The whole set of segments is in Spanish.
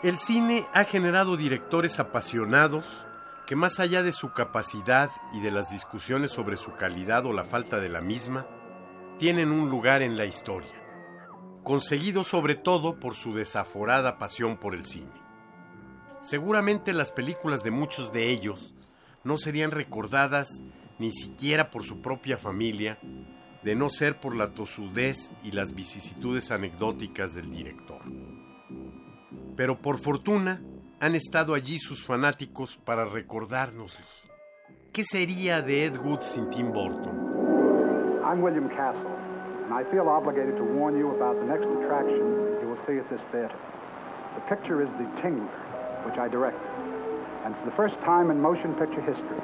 El cine ha generado directores apasionados que más allá de su capacidad y de las discusiones sobre su calidad o la falta de la misma, tienen un lugar en la historia, conseguido sobre todo por su desaforada pasión por el cine. Seguramente las películas de muchos de ellos no serían recordadas ni siquiera por su propia familia, de no ser por la tosudez y las vicisitudes anecdóticas del director pero por fortuna han estado allí sus fanáticos para recordárnoslos. ¿Qué sería de Ed Wood sin Tim Burton? I'm William Castle, and I feel obligated to warn you about the next attraction you will see at this theater. The picture is The Tingler, which I directed. And for the first time in motion picture history,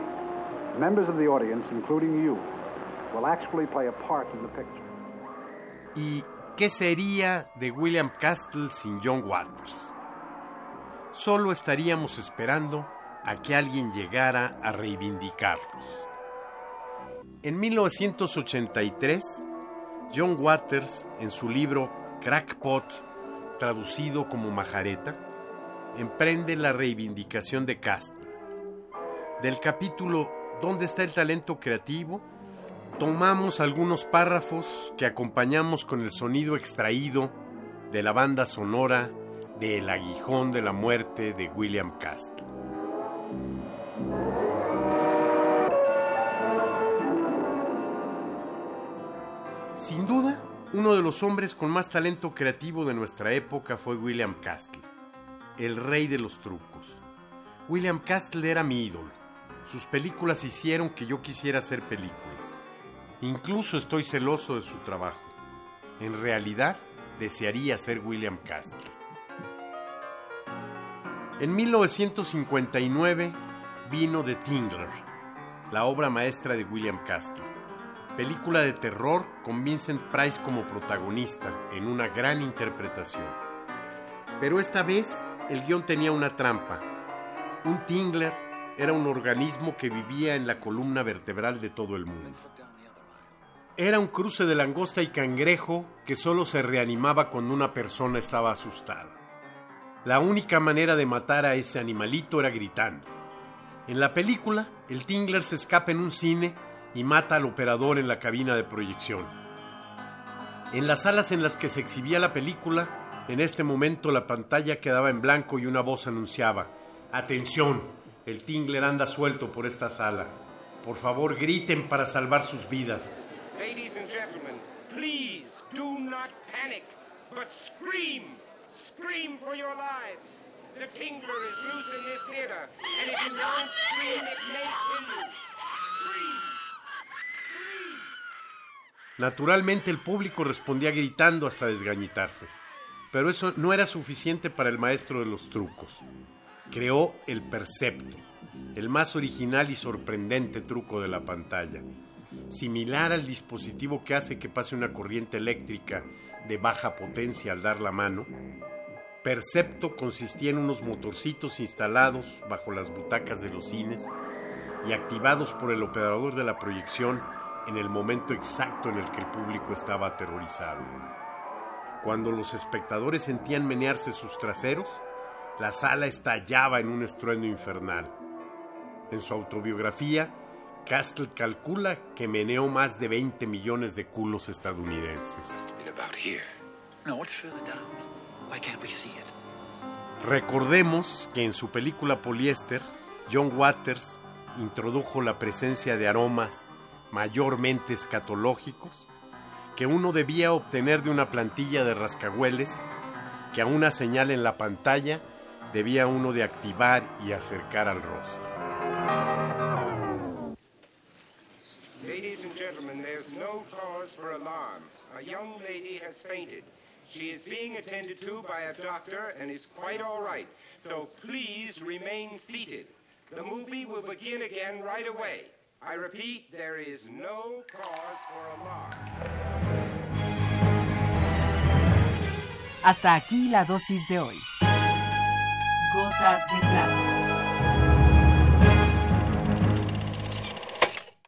members of the audience, including you, will actually play a part in the picture. ¿Y qué sería de William Castle sin John Waters? Solo estaríamos esperando a que alguien llegara a reivindicarlos. En 1983, John Waters, en su libro Crackpot, traducido como Majareta, emprende la reivindicación de Castle. Del capítulo ¿Dónde está el talento creativo? tomamos algunos párrafos que acompañamos con el sonido extraído de la banda sonora de El aguijón de la muerte de William Castle. Sin duda, uno de los hombres con más talento creativo de nuestra época fue William Castle, el rey de los trucos. William Castle era mi ídolo. Sus películas hicieron que yo quisiera hacer películas. Incluso estoy celoso de su trabajo. En realidad, desearía ser William Castle. En 1959 vino The Tingler, la obra maestra de William Castle, película de terror con Vincent Price como protagonista en una gran interpretación. Pero esta vez el guion tenía una trampa. Un Tingler era un organismo que vivía en la columna vertebral de todo el mundo. Era un cruce de langosta y cangrejo que solo se reanimaba cuando una persona estaba asustada. La única manera de matar a ese animalito era gritando. En la película, el Tingler se escapa en un cine y mata al operador en la cabina de proyección. En las salas en las que se exhibía la película, en este momento la pantalla quedaba en blanco y una voz anunciaba, Atención, el Tingler anda suelto por esta sala. Por favor, griten para salvar sus vidas. Ladies and gentlemen, please do not panic, but scream. Scream for your lives. The Tingler is loose in this theater, and if you don't scream, it may kill you. Scream. Scream. Naturalmente el público respondía gritando hasta desgañitarse. Pero eso no era suficiente para el maestro de los trucos. Creó el percepto, el más original y sorprendente truco de la pantalla. Similar al dispositivo que hace que pase una corriente eléctrica de baja potencia al dar la mano, Percepto consistía en unos motorcitos instalados bajo las butacas de los cines y activados por el operador de la proyección en el momento exacto en el que el público estaba aterrorizado. Cuando los espectadores sentían menearse sus traseros, la sala estallaba en un estruendo infernal. En su autobiografía, Castle calcula que meneó más de 20 millones de culos estadounidenses. Recordemos que en su película Poliéster, John Waters introdujo la presencia de aromas mayormente escatológicos que uno debía obtener de una plantilla de rascahueles que a una señal en la pantalla debía uno de activar y acercar al rostro. Ladies and gentlemen, there's no cause for alarm. A young lady has fainted. She is being attended to by a doctor and is quite all right. So please remain seated. The movie will begin again right away. I repeat, there is no cause for alarm. Hasta aquí la dosis de hoy. Gotas de plata.